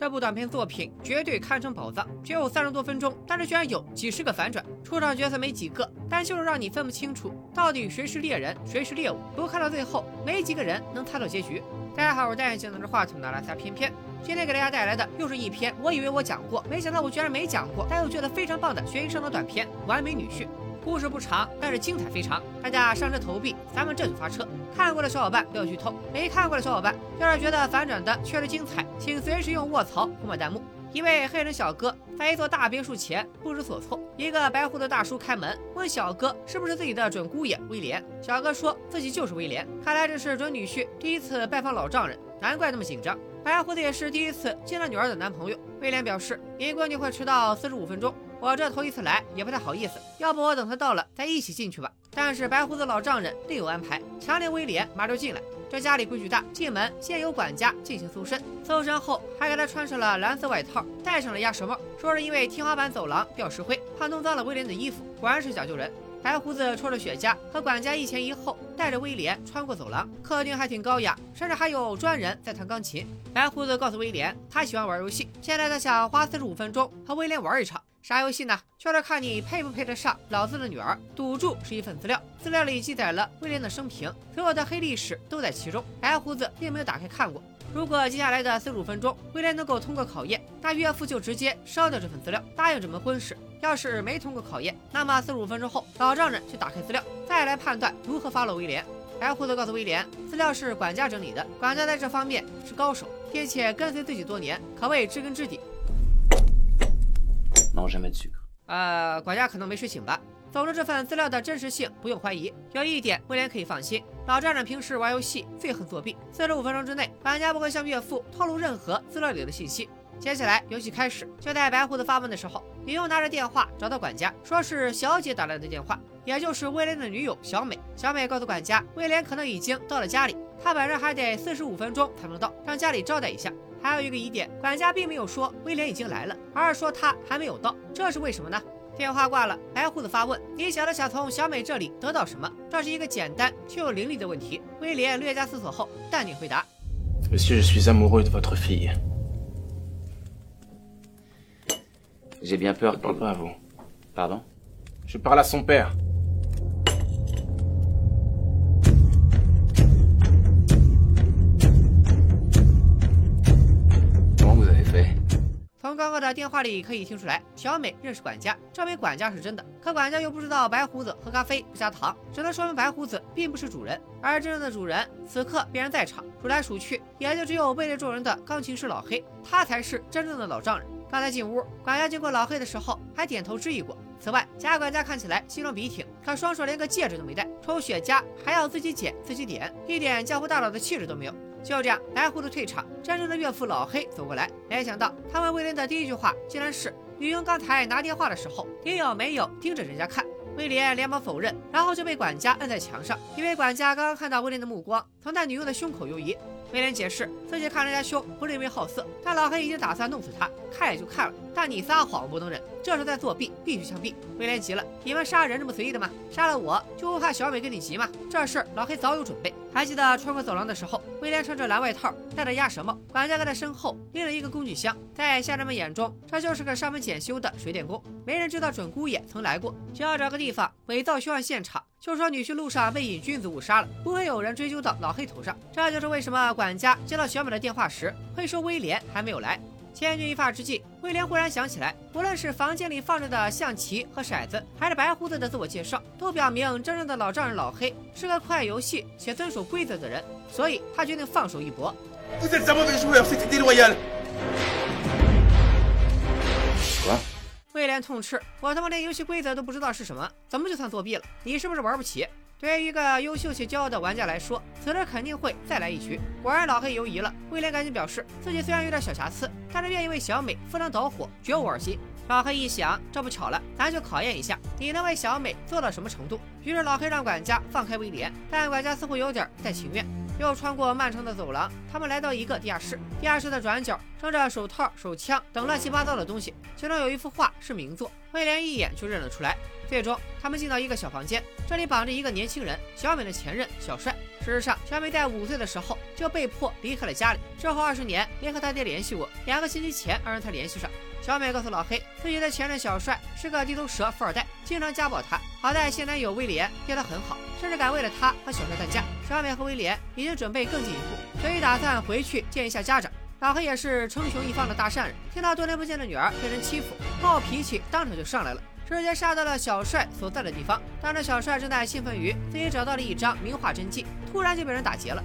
这部短片作品绝对堪称宝藏，只有三十多分钟，但是居然有几十个反转，出场角色没几个，但就是让你分不清楚到底谁是猎人，谁是猎物。不过看到最后，没几个人能猜到结局。大家好，我是戴眼镜拿着话筒的拉撒偏偏，今天给大家带来的又是一篇我以为我讲过，没想到我居然没讲过，但又觉得非常棒的悬疑生的短片《完美女婿》。故事不长，但是精彩非常。大家上车投币，咱们这就发车。看过的小伙伴不要剧透，没看过的小伙伴要是觉得反转的确实精彩，请随时用卧槽涂抹弹幕。一位黑人小哥在一座大别墅前不知所措，一个白胡子大叔开门问小哥是不是自己的准姑爷威廉。小哥说自己就是威廉，看来这是准女婿第一次拜访老丈人，难怪那么紧张。白胡子也是第一次见了女儿的男朋友。威廉表示，你闺女会迟到四十五分钟。我这头一次来也不太好意思，要不我等他到了再一起进去吧。但是白胡子老丈人另有安排，强令威廉马上进来。这家里规矩大，进门先由管家进行搜身，搜身后还给他穿上了蓝色外套，戴上了鸭舌帽，说是因为天花板走廊掉石灰，怕弄脏了威廉的衣服。果然是讲究人。白胡子抽着雪茄，和管家一前一后带着威廉穿过走廊，客厅还挺高雅，甚至还有专人在弹钢琴。白胡子告诉威廉，他喜欢玩游戏，现在他想花四十五分钟和威廉玩一场。啥游戏呢？就是看你配不配得上老子的女儿。赌注是一份资料，资料里记载了威廉的生平，所有的黑历史都在其中。白胡子并没有打开看过。如果接下来的四十五分钟威廉能够通过考验，那岳父就直接烧掉这份资料，答应这门婚事。要是没通过考验，那么四十五分钟后老丈人就打开资料，再来判断如何发落威廉。白胡子告诉威廉，资料是管家整理的，管家在这方面是高手，并且跟随自己多年，可谓知根知底。呃，管家可能没睡醒吧。总之，这份资料的真实性不用怀疑。有一点，威廉可以放心：老丈人平时玩游戏，最恨作弊。四十五分钟之内，管家不会向岳父透露任何资料里的信息。接下来，游戏开始。就在白胡子发问的时候，女佣拿着电话找到管家，说是小姐打来的电话，也就是威廉的女友小美。小美告诉管家，威廉可能已经到了家里，他本人还得四十五分钟才能到，让家里招待一下。还有一个疑点，管家并没有说威廉已经来了，而是说他还没有到，这是为什么呢？电话挂了，白胡子发问：“你小子想从小美这里得到什么？”这是一个简单却又凌厉的问题。威廉略加思索后，淡定回答 J'ai bien peur. Je parle pas à vous. Pardon? Je parle à son père.” 从刚刚的电话里可以听出来，小美认识管家，证明管家是真的。可管家又不知道白胡子喝咖啡不加糖，只能说明白胡子并不是主人，而真正的主人此刻必然在场。数来数去，也就只有位列众人的钢琴师老黑，他才是真正的老丈人。刚才进屋，管家经过老黑的时候还点头致意过。此外，贾管家看起来西装笔挺，可双手连个戒指都没戴，抽雪茄还要自己剪自己点，一点江湖大佬的气质都没有。就这样，白胡子退场，真正的岳父老黑走过来。没想到，他问威廉的第一句话竟然是：“女佣刚才拿电话的时候，你有没有盯着人家看？”威廉连忙否认，然后就被管家摁在墙上，因为管家刚刚看到威廉的目光从他女佣的胸口游移。威廉解释自己看人家凶不是因为好色，但老黑已经打算弄死他，看也就看了，但你撒谎不能忍，这是在作弊，必须枪毙。威廉急了，你们杀人这么随意的吗？杀了我就不怕小美跟你急吗？这事老黑早有准备。还记得穿过走廊的时候，威廉穿着蓝外套，戴着鸭舌帽，管家在他身后拎了一个工具箱，在下人们眼中，这就是个上门检修的水电工。没人知道准姑爷曾来过，只要找个地方伪造凶案现场。就说女婿路上被瘾君子误杀了，不会有人追究到老黑头上。这就是为什么管家接到小美的电话时会说威廉还没有来。千钧一发之际，威廉忽然想起来，无论是房间里放着的象棋和骰子，还是白胡子的自我介绍，都表明真正的老丈人老黑是个酷爱游戏且遵守规则的人，所以他决定放手一搏。威廉痛斥：“我他妈连游戏规则都不知道是什么，怎么就算作弊了？你是不是玩不起？”对于一个优秀且骄傲的玩家来说，此时肯定会再来一局。果然，老黑犹疑了。威廉赶紧表示，自己虽然有点小瑕疵，但是愿意为小美赴汤蹈火，绝无二心。老黑一想，这不巧了，咱就考验一下你能为小美做到什么程度。于是，老黑让管家放开威廉，但管家似乎有点不太情愿。又穿过漫长的走廊，他们来到一个地下室。地下室的转角装着手套、手枪等乱七八糟的东西，其中有一幅画是名作，威廉一眼就认了出来。最终，他们进到一个小房间，这里绑着一个年轻人，小美的前任小帅。事实上，小美在五岁的时候就被迫离开了家里，之后二十年没和他爹联系过。两个星期前，二人才联系上。小美告诉老黑，自己的前任小帅是个地头蛇富二代，经常家暴她。好在现男友威廉对她很好，甚至敢为了她和小帅干架。小美和威廉已经准备更进一步，所以打算回去见一下家长。老黑也是称雄一方的大善人，听到多年不见的女儿被人欺负，暴脾气当场就上来了，直接杀到了小帅所在的地方。当着小帅正在兴奋于自己找到了一张名画真迹，突然就被人打劫了。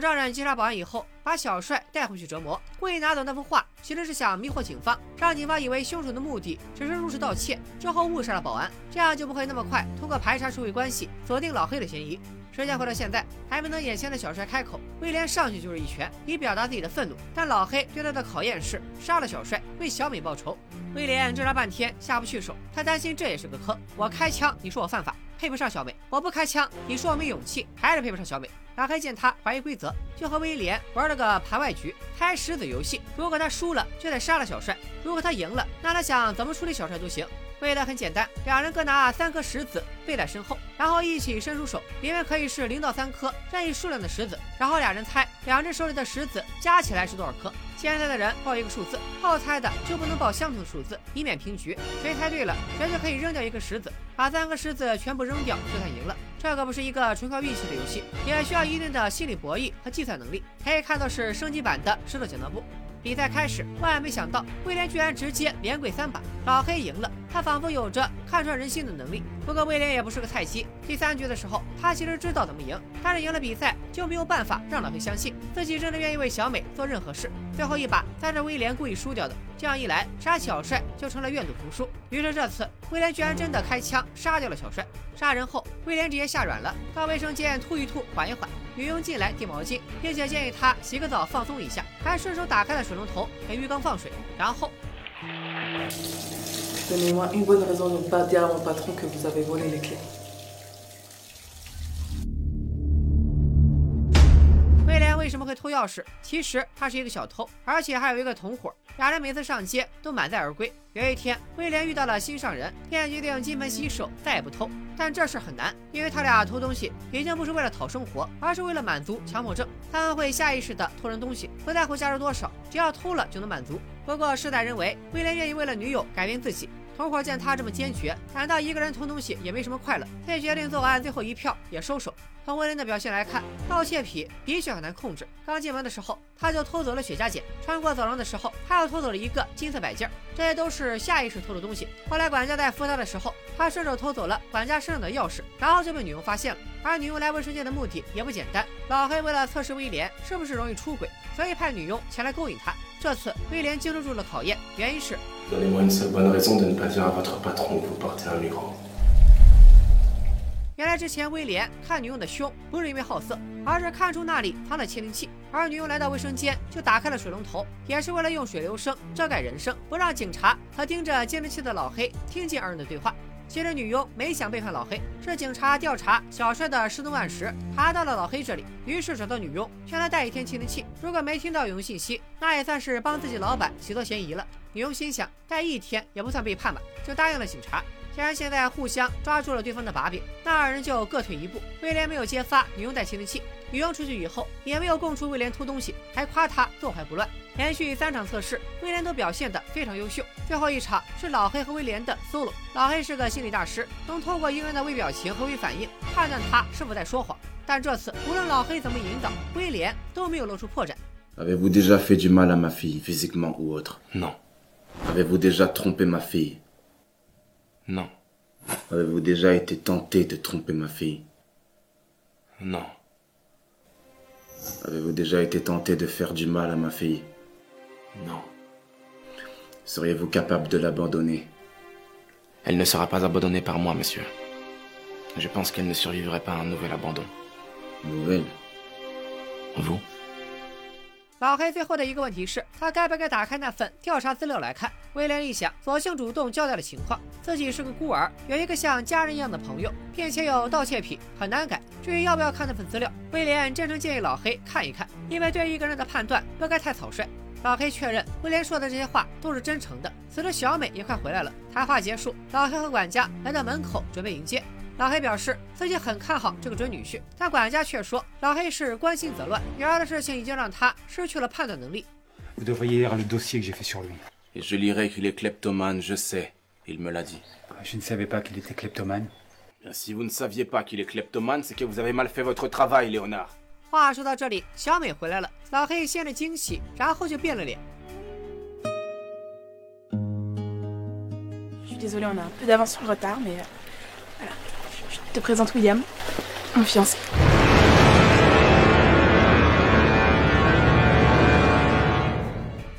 老丈人击杀保安以后，把小帅带回去折磨，故意拿走那幅画，其实是想迷惑警方，让警方以为凶手的目的只是入室盗窃，之后误杀了保安，这样就不会那么快通过排查社会关系锁定老黑的嫌疑。时间回到现在，还没等眼前的小帅开口，威廉上去就是一拳，以表达自己的愤怒。但老黑对他的考验是杀了小帅，为小美报仇。威廉挣扎半天下不去手，他担心这也是个坑。我开枪，你说我犯法，配不上小美；我不开枪，你说我没勇气，还是配不上小美。老黑见他怀疑规则，就和威廉玩了个盘外局，猜石子游戏。如果他输了，就得杀了小帅；如果他赢了，那他想怎么处理小帅都行。为的很简单，两人各拿三颗石子背在身后，然后一起伸出手，里面可以是零到三颗任意数量的石子，然后俩人猜两只手里的石子加起来是多少颗。现在的人报一个数字，好猜的就不能报相同的数字，以免平局。谁猜对了，谁就可以扔掉一个石子，把三颗石子全部扔掉，就算赢了。这可不是一个纯靠运气的游戏，也需要一定的心理博弈和计算能力。可以看到是升级版的石头剪刀布。比赛开始，万万没想到威廉居然直接连跪三把，老黑赢了。他仿佛有着看穿人心的能力。不过威廉也不是个菜鸡，第三局的时候，他其实知道怎么赢，但是赢了比赛就没有办法让老黑相信自己真的愿意为小美做任何事。最后一把才是威廉故意输掉的，这样一来，杀小帅就成了愿赌服输。于是这次威廉居然真的开枪杀掉了小帅。杀人后，威廉直接吓软了，到卫生间吐一吐，缓一缓。女佣进来递毛巾，并且建议他洗个澡放松一下，还顺手打开了水龙头给浴缸放水，然后。偷钥匙？其实他是一个小偷，而且还有一个同伙。俩人每次上街都满载而归。有一天，威廉遇到了心上人，便决定金盆洗手，再也不偷。但这事很难，因为他俩偷东西已经不是为了讨生活，而是为了满足强迫症。他们会下意识的偷人东西，不在乎价值多少，只要偷了就能满足。不过事在人为，威廉愿意为了女友改变自己。同伙见他这么坚决，感到一个人偷东西也没什么快乐，所以决定做完最后一票也收手。从威廉的表现来看，盗窃癖的确很难控制。刚进门的时候，他就偷走了雪茄剪；穿过走廊的时候，他又偷走了一个金色摆件。这些都是下意识偷的东西。后来管家在扶他的时候，他顺手偷走了管家身上的钥匙，然后就被女佣发现了。而女佣来卫生间的目的也不简单，老黑为了测试威廉是不是容易出轨，所以派女佣前来勾引他。这次威廉经受住了考验，原因是。原来之前威廉看女佣的胸，不是因为好色，而是看出那里藏了窃听器。而女佣来到卫生间，就打开了水龙头，也是为了用水流声遮盖人声，不让警察和盯着监听器的老黑听见二人的对话。其实女佣没想背叛老黑，是警察调查小帅的失踪案时查到了老黑这里，于是找到女佣，劝他带一天窃听器。如果没听到有用信息，那也算是帮自己老板洗脱嫌疑了。女佣心想，带一天也不算背叛吧，就答应了警察。既然现在互相抓住了对方的把柄，那二人就各退一步。威廉没有揭发女佣带窃听器，女佣出去以后也没有供出威廉偷东西，还夸他坐怀不乱。连续三场测试，威廉都表现得非常优秀。最后一场是老黑和威廉的 solo。老黑是个心理大师，能通过一个人的微表情和微反应判断他是否在说谎。但这次无论老黑怎么引导，威廉都没有露出破绽。Avez-vous déjà fait du mal à ma fille, physiquement ou autre Non. Avez-vous déjà trompé ma fille Non. Avez-vous déjà été tenté de tromper ma fille Non. Avez-vous déjà été tenté de faire du mal à ma fille? Non. Seriez-vous capable de l'abandonner? Elle ne sera pas abandonnée par moi, monsieur. Je pense qu'elle ne survivrait pas à un nouvel abandon. Nouvelle? Vous? 老黑最后的一个问题是，他该不该打开那份调查资料来看？威廉一想，索性主动交代了情况，自己是个孤儿，有一个像家人一样的朋友，并且有盗窃癖，很难改。至于要不要看那份资料，威廉真诚建议老黑看一看，因为对一个人的判断不该太草率。老黑确认威廉说的这些话都是真诚的。此时小美也快回来了，谈话结束，老黑和管家来到门口准备迎接。老黑表示自己很看好这个准女婿，但管家却说老黑是关心则乱，女儿的事情已经让他失去了判断能力。Vous devriez lire le dossier que j'ai fait sur lui. Et je lirai qu'il est kleptomane, je sais. Il me l'a dit. Je ne savais pas qu'il était kleptomane. Si vous ne saviez pas qu'il est kleptomane, c'est que vous avez mal fait votre travail, Léonard. 话说到这里，小美回来了，老黑先是惊喜，然后就变了脸。Je suis désolée, on a un peu d'avance sur le retard, mais euh. Je te présente William, mon fiancé.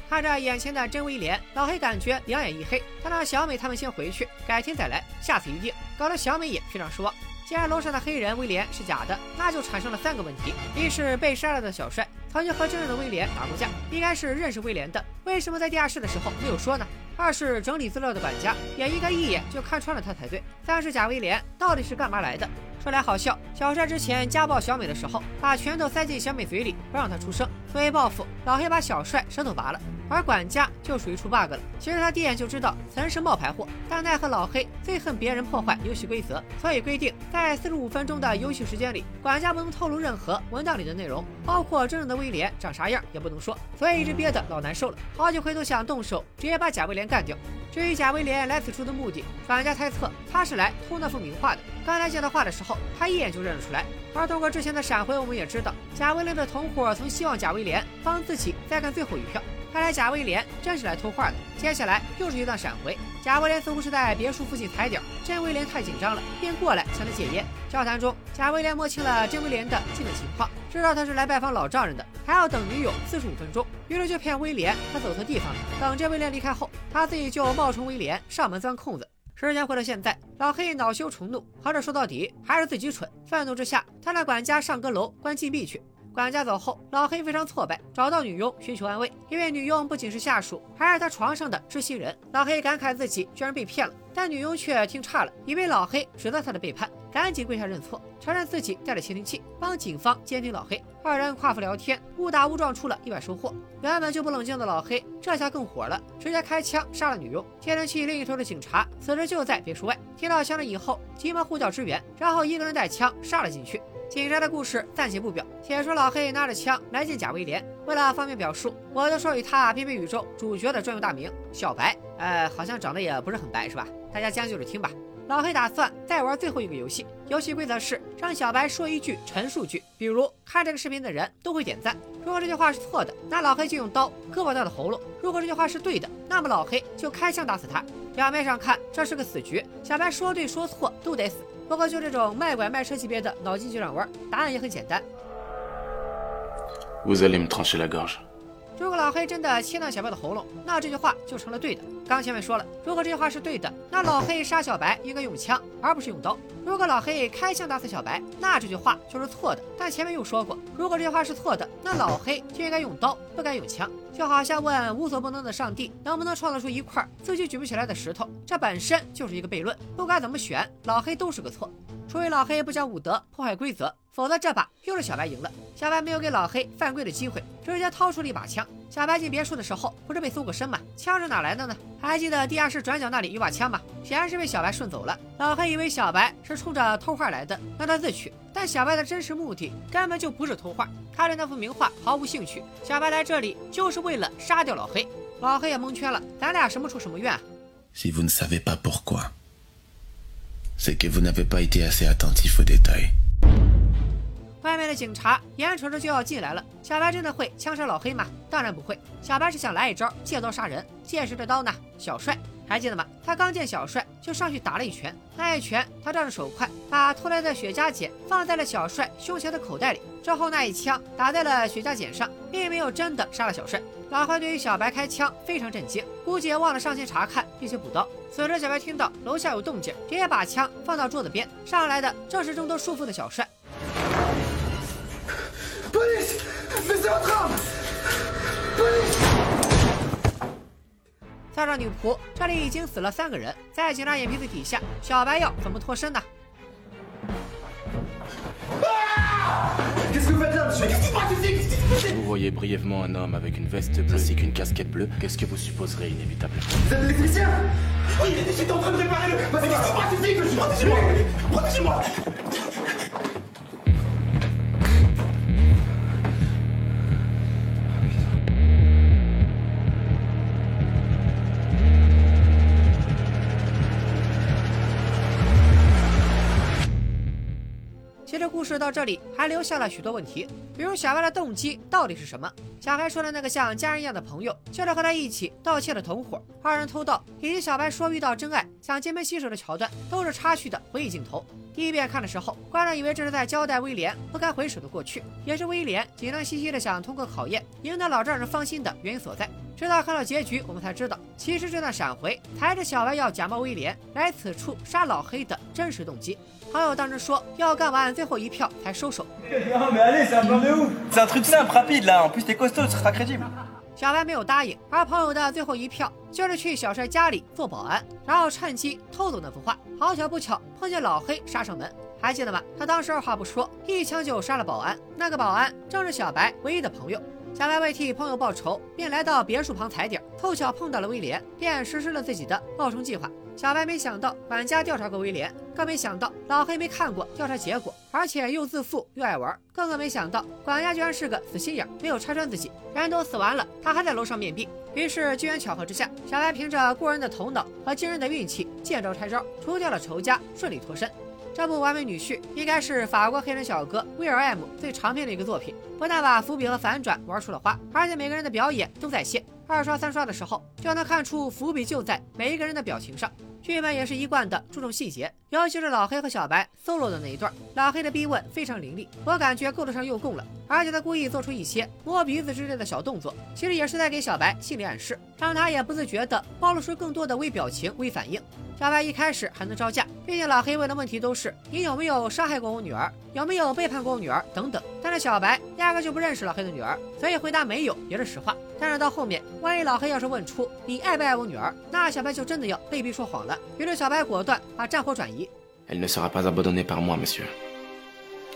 看着眼前的真威廉，老黑感觉两眼一黑。他让小美他们先回去，改天再来，下次一定。搞得小美也非常失望。既然楼上的黑人威廉是假的，那就产生了三个问题：一是被杀了的小帅曾经和真正的威廉打过架，应该是认识威廉的，为什么在地下室的时候没有说呢？二是整理资料的管家也应该一眼就看穿了他才对。三是贾威廉到底是干嘛来的？说来好笑，小帅之前家暴小美的时候，把拳头塞进小美嘴里，不让她出声。作为报复，老黑把小帅舌头拔了。而管家就属于出 bug 了。其实他第一眼就知道此人是冒牌货，但奈何老黑最恨别人破坏游戏规则，所以规定在四十五分钟的游戏时间里，管家不能透露任何文档里的内容，包括真正的威廉长啥样也不能说。所以一直憋得老难受了，好几回都想动手直接把贾威廉干掉。至于贾威廉来此处的目的，管家猜测他是来偷那幅名画的。刚才见到画的时候，他一眼就认了出来。而通过之前的闪回，我们也知道贾威廉的同伙曾希望贾威廉帮自己再干最后一票。看来贾威廉真是来偷画的。接下来又是一段闪回，贾威廉似乎是在别墅附近踩点，真威廉太紧张了，便过来向他戒烟。交谈中，贾威廉摸清了真威廉的基本情况，知道他是来拜访老丈人的，还要等女友四十五分钟，于是就骗威廉他走错地方了。等这威廉离开后，他自己就冒充威廉上门钻空子。时间回到现在，老黑恼羞成怒，合着说到底还是自己蠢。愤怒之下，他让管家上阁楼关禁闭去。管家走后，老黑非常挫败，找到女佣寻求安慰，因为女佣不仅是下属，还是他床上的知心人。老黑感慨自己居然被骗了，但女佣却听差了，以为老黑指责他的背叛，赶紧跪下认错，承认自己带着窃听器，帮警方监听老黑。二人夸父聊天，误打误撞出了意外收获。原本就不冷静的老黑，这下更火了，直接开枪杀了女佣。窃听器另一头的警察此时就在别墅外，听到枪声以后，急忙呼叫支援，然后一个人带枪杀了进去。警察的故事暂且不表，且说老黑拿着枪来见贾威廉，为了方便表述，我就说与他偏偏宇宙主角的专用大名小白。呃，好像长得也不是很白，是吧？大家将就着听吧。老黑打算再玩最后一个游戏，游戏规则是让小白说一句陈述句，比如看这个视频的人都会点赞。如果这句话是错的，那老黑就用刀割破他的喉咙；如果这句话是对的，那么老黑就开枪打死他。表面上看这是个死局，小白说对说错都得死。不过就这种卖拐卖车级别的脑筋急转弯，答案也很简单。如果老黑真的切断小白的喉咙，那这句话就成了对的。刚前面说了，如果这句话是对的，那老黑杀小白应该用枪，而不是用刀。如果老黑开枪打死小白，那这句话就是错的。但前面又说过，如果这句话是错的，那老黑就应该用刀，不该用枪。就好像问无所不能的上帝能不能创造出一块自己举不起来的石头，这本身就是一个悖论。不管怎么选，老黑都是个错。除非老黑不讲武德，破坏规则，否则这把又是小白赢了。小白没有给老黑犯规的机会，直接掏出了一把枪。小白进别墅的时候不是被搜过身吗？枪是哪来的呢？还记得地下室转角那里有把枪吗？显然是被小白顺走了。老黑以为小白是冲着偷画来的，让他自取。但小白的真实目的根本就不是偷画，他对那幅名画毫无兴趣。小白来这里就是为了杀掉老黑。老黑也蒙圈了，咱俩什么仇什么怨啊？Si vous ne savez pas pourquoi, c'est que vous n'avez pas été assez attentif aux détails. 外面的警察眼瞅着就要进来了，小白真的会枪杀老黑吗？当然不会，小白是想来一招借刀杀人。借谁的刀呢？小帅，还记得吗？他刚见小帅就上去打了一拳，那一拳他仗着手快，把偷来的雪茄剪放在了小帅胸前的口袋里，之后那一枪打在了雪茄剪上，并没有真的杀了小帅。老坏对于小白开枪非常震惊，估计也忘了上前查看并且补刀。此时小白听到楼下有动静，直接把枪放到桌子边，上来的正是挣脱束缚的小帅。算上女仆，这里已经死了三个人。在警察眼皮子底下，小白要怎么脱身呢？Vous voyez brièvement un homme avec une veste bleue ainsi qu'une casquette bleue. Qu'est-ce que vous supposerez inévitable Vous êtes électricien Oui, il était en train de réparer le... Vas-y, protégez-moi Protégez-moi 故事到这里还留下了许多问题，比如小白的动机到底是什么？小白说的那个像家人一样的朋友，就是和他一起盗窃的同伙，二人偷盗，以及小白说遇到真爱想金盆洗手的桥段，都是插叙的回忆镜头。第一遍看的时候，观众以为这是在交代威廉不该回首的过去，也是威廉紧张兮兮的想通过考验赢得老丈人芳心的原因所在。直到看到结局，我们才知道，其实这段闪回才是小白要假冒威廉来此处杀老黑的真实动机。好友当时说要干完最后一票才收手。小白没有答应，而朋友的最后一票就是去小帅家里做保安，然后趁机偷走那幅画。好巧不巧，碰见老黑杀上门，还记得吗？他当时二话不说，一枪就杀了保安。那个保安正是小白唯一的朋友。小白为替朋友报仇，便来到别墅旁踩点，凑巧碰到了威廉，便实施了自己的冒充计划。小白没想到管家调查过威廉，更没想到老黑没看过调查结果，而且又自负又爱玩，更更没想到管家居然是个死心眼，没有拆穿自己。人都死完了，他还在楼上面壁。于是机缘巧合之下，小白凭着过人的头脑和惊人的运气，见招拆招，除掉了仇家，顺利脱身。这部《完美女婿》应该是法国黑人小哥威尔 M 最长篇的一个作品，不但把伏笔和反转玩出了花，而且每个人的表演都在线。二刷三刷的时候，就能看出伏笔就在每一个人的表情上。剧本也是一贯的注重细节，尤其是老黑和小白 solo 的那一段，老黑的逼问非常凌厉，我感觉够得上诱供了。而且他故意做出一些摸鼻子之类的小动作，其实也是在给小白心理暗示，让他也不自觉地暴露出更多的微表情、微反应。小白一开始还能招架，毕竟老黑问的问题都是你有没有伤害过我女儿，有没有背叛过我女儿等等。但是小白压根就不认识老黑的女儿，所以回答没有也是实话。但是到后面，万一老黑要是问出你爱不爱我女儿，那小白就真的要被逼说谎了。于是小白果断把战火转移。Elle ne sera pas abandonnée par moi, monsieur.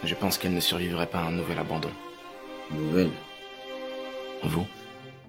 Je pense qu'elle ne survivrait pas à un nouvel abandon. Nouvelle. Vous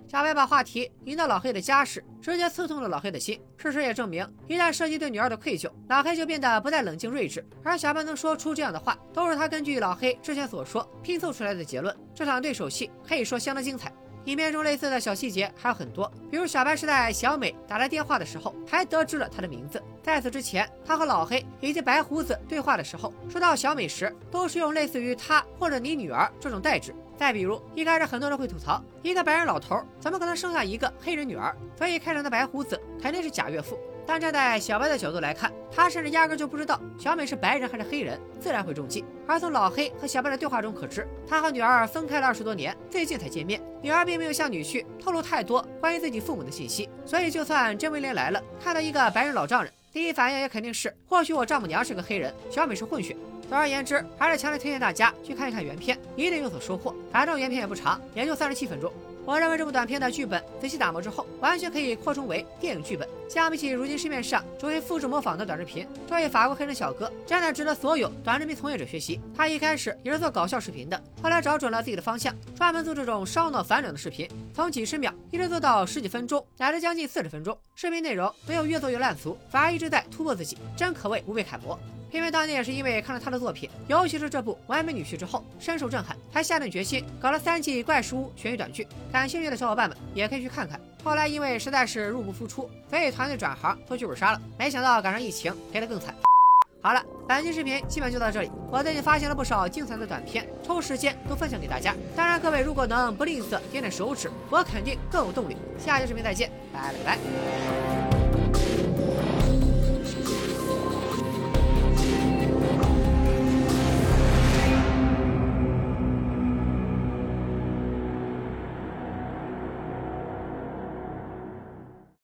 小白把话题引到老黑的家事，直接刺痛了老黑的心。事实也证明，一旦涉及对女儿的愧疚，老黑就变得不再冷静睿智。而小白能说出这样的话，都是他根据老黑之前所说拼凑出来的结论。这场对手戏可以说相当精彩。影片中类似的小细节还有很多，比如小白是在小美打来电话的时候才得知了她的名字。在此之前，他和老黑以及白胡子对话的时候，说到小美时，都是用类似于“他”或者“你女儿”这种代指。再比如，一开始很多人会吐槽，一个白人老头怎么可能生下一个黑人女儿？所以开场的白胡子肯定是假岳父。但站在小白的角度来看，他甚至压根就不知道小美是白人还是黑人，自然会中计。而从老黑和小白的对话中可知，他和女儿分开了二十多年，最近才见面。女儿并没有向女婿透露太多关于自己父母的信息，所以就算真威廉来了，看到一个白人老丈人，第一反应也肯定是，或许我丈母娘是个黑人，小美是混血。总而言之，还是强烈推荐大家去看一看原片，一定有所收获。反正原片也不长，也就三十七分钟。我认为这部短片的剧本仔细打磨之后，完全可以扩充为电影剧本。相比起如今市面上只会复制模仿的短视频，这位法国黑人小哥真的值得所有短视频从业者学习。他一开始也是做搞笑视频的，后来找准了自己的方向，专门做这种烧脑反转的视频，从几十秒一直做到十几分钟，乃至将近四十分钟。视频内容没有越做越烂俗，反而一直在突破自己，真可谓无被楷模。因为当年也是因为看了他的作品，尤其是这部《完美女婿》之后，深受震撼，才下定决心搞了三季怪书悬疑短剧。感兴趣的小伙伴们也可以去看看。后来因为实在是入不敷出，所以团队转行做剧本杀了。没想到赶上疫情，赔得更惨。好了，本期视频基本就到这里。我最近发现了不少精彩的短片，抽时间都分享给大家。当然，各位如果能不吝啬点点手指，我肯定更有动力。下期视频再见，拜了个拜。